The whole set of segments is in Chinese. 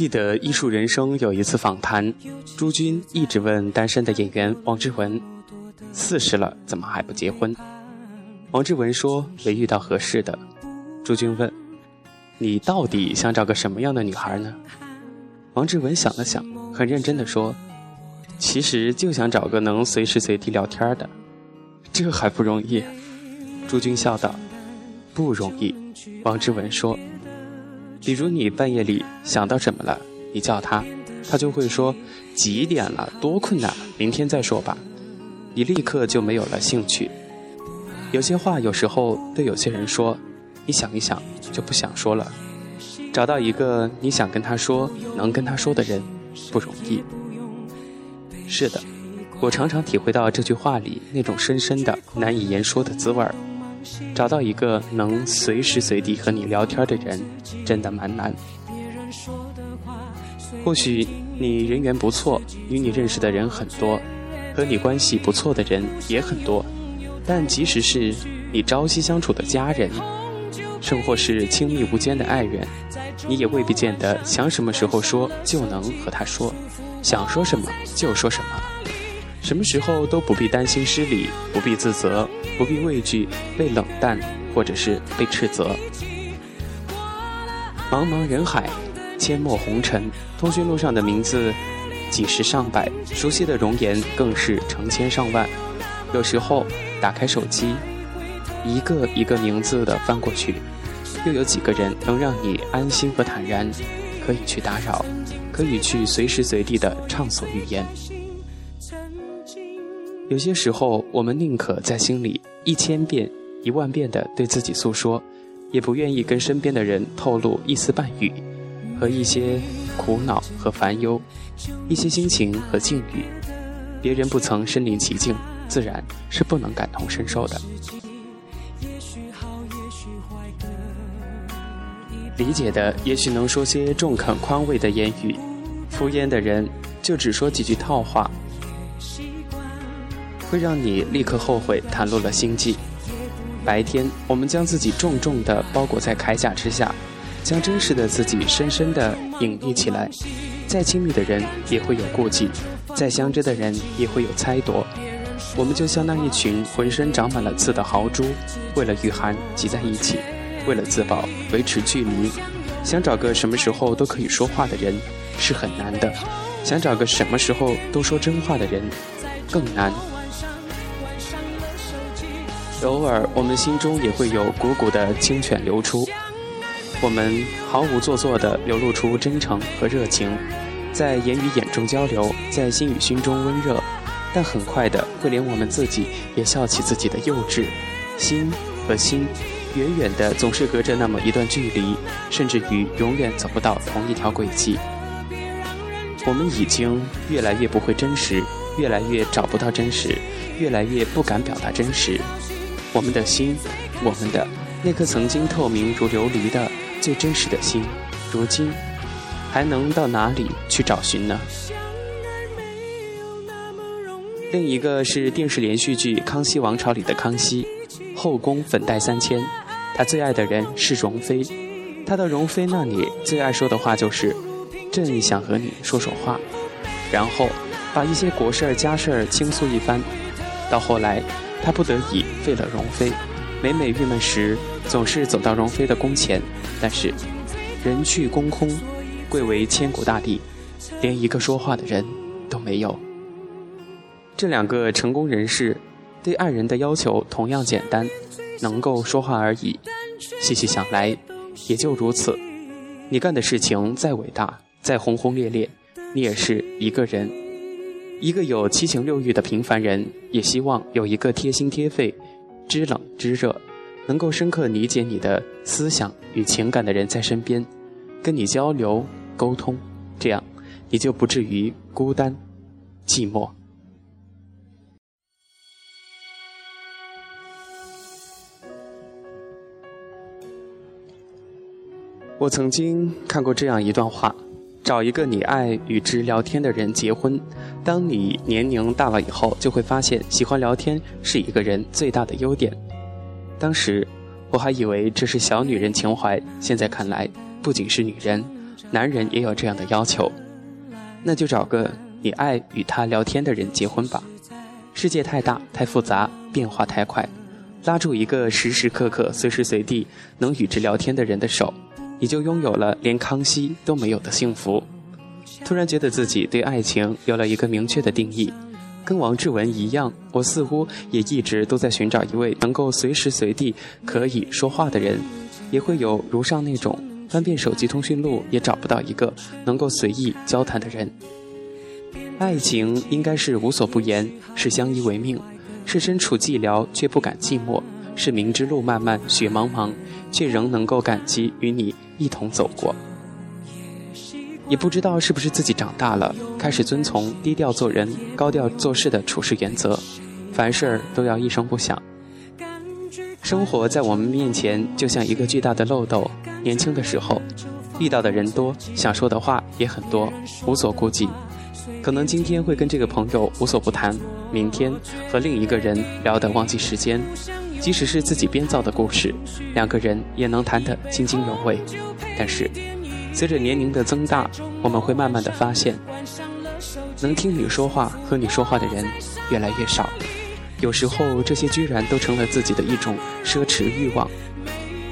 记得《艺术人生》有一次访谈，朱军一直问单身的演员王志文：“四十了，怎么还不结婚？”王志文说：“没遇到合适的。”朱军问：“你到底想找个什么样的女孩呢？”王志文想了想，很认真地说：“其实就想找个能随时随地聊天的，这还不容易。”朱军笑道：“不容易。”王志文说：“比如你半夜里想到什么了，你叫他，他就会说几点了，多困难，明天再说吧。你立刻就没有了兴趣。有些话有时候对有些人说，你想一想就不想说了。找到一个你想跟他说、能跟他说的人不容易。是的，我常常体会到这句话里那种深深的、难以言说的滋味儿。找到一个能随时随地和你聊天的人，真的蛮难。或许你人缘不错，与你认识的人很多，和你关系不错的人也很多，但即使是你朝夕相处的家人，甚或是亲密无间的爱人，你也未必见得想什么时候说就能和他说，想说什么就说什么。什么时候都不必担心失礼，不必自责，不必畏惧被冷淡，或者是被斥责。茫茫人海，阡陌红尘，通讯录上的名字几十上百，熟悉的容颜更是成千上万。有时候打开手机，一个一个名字的翻过去，又有几个人能让你安心和坦然，可以去打扰，可以去随时随地的畅所欲言。有些时候，我们宁可在心里一千遍、一万遍地对自己诉说，也不愿意跟身边的人透露一丝半语，和一些苦恼和烦忧，一些心情和境遇，别人不曾身临其境，自然是不能感同身受的。理解的也许能说些中肯宽慰的言语，敷衍的人就只说几句套话。会让你立刻后悔袒露了心迹。白天，我们将自己重重地包裹在铠甲之下，将真实的自己深深地隐匿起来。再亲密的人也会有顾忌，再相知的人也会有猜度。我们就像那一群浑身长满了刺的豪猪，为了御寒挤在一起，为了自保维持距离。想找个什么时候都可以说话的人是很难的，想找个什么时候都说真话的人更难。偶尔，我们心中也会有股股的清泉流出，我们毫无做作地流露出真诚和热情，在言语眼中交流，在心与心中温热，但很快的会连我们自己也笑起自己的幼稚。心和心，远远的总是隔着那么一段距离，甚至于永远走不到同一条轨迹。我们已经越来越不会真实，越来越找不到真实，越来越不敢表达真实。我们的心，我们的那颗曾经透明如琉璃的最真实的心，如今还能到哪里去找寻呢？另一个是电视连续剧《康熙王朝》里的康熙，后宫粉黛三千，他最爱的人是容妃，他到容妃那里最爱说的话就是“朕想和你说说话”，然后把一些国事儿家事儿倾诉一番，到后来。他不得已废了容妃，每每郁闷时，总是走到容妃的宫前，但是人去宫空，贵为千古大帝，连一个说话的人都没有。这两个成功人士对爱人的要求同样简单，能够说话而已。细细想来，也就如此。你干的事情再伟大，再轰轰烈烈，你也是一个人。一个有七情六欲的平凡人，也希望有一个贴心贴肺、知冷知热、能够深刻理解你的思想与情感的人在身边，跟你交流沟通，这样你就不至于孤单寂寞。我曾经看过这样一段话。找一个你爱与之聊天的人结婚。当你年龄大了以后，就会发现喜欢聊天是一个人最大的优点。当时我还以为这是小女人情怀，现在看来，不仅是女人，男人也有这样的要求，那就找个你爱与他聊天的人结婚吧。世界太大太复杂，变化太快，拉住一个时时刻刻、随时随地能与之聊天的人的手，你就拥有了连康熙都没有的幸福。突然觉得自己对爱情有了一个明确的定义，跟王志文一样，我似乎也一直都在寻找一位能够随时随地可以说话的人，也会有如上那种。翻遍手机通讯录也找不到一个能够随意交谈的人。爱情应该是无所不言，是相依为命，是身处寂寥却不敢寂寞，是明知路漫漫雪茫茫，却仍能够感激与你一同走过。也不知道是不是自己长大了，开始遵从低调做人、高调做事的处事原则，凡事都要一声不响。生活在我们面前就像一个巨大的漏斗。年轻的时候，遇到的人多，想说的话也很多，无所顾忌。可能今天会跟这个朋友无所不谈，明天和另一个人聊得忘记时间。即使是自己编造的故事，两个人也能谈得津津有味。但是，随着年龄的增大，我们会慢慢的发现，能听你说话、和你说话的人越来越少。有时候，这些居然都成了自己的一种奢侈欲望。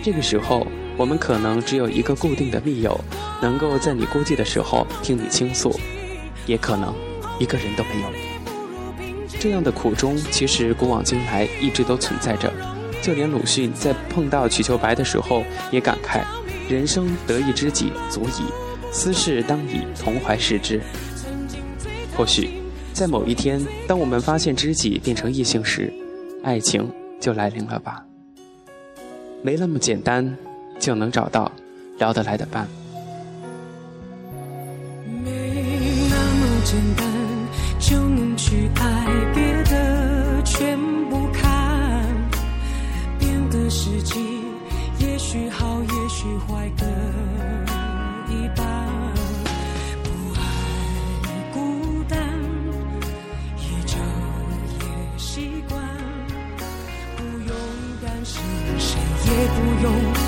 这个时候。我们可能只有一个固定的密友，能够在你孤寂的时候听你倾诉，也可能一个人都没有。这样的苦衷，其实古往今来一直都存在着。就连鲁迅在碰到瞿秋白的时候，也感慨：“人生得一知己足矣，私事当以同怀视之。”或许，在某一天，当我们发现知己变成异性时，爱情就来临了吧？没那么简单。就能找到聊得来的伴。没那么简单就用。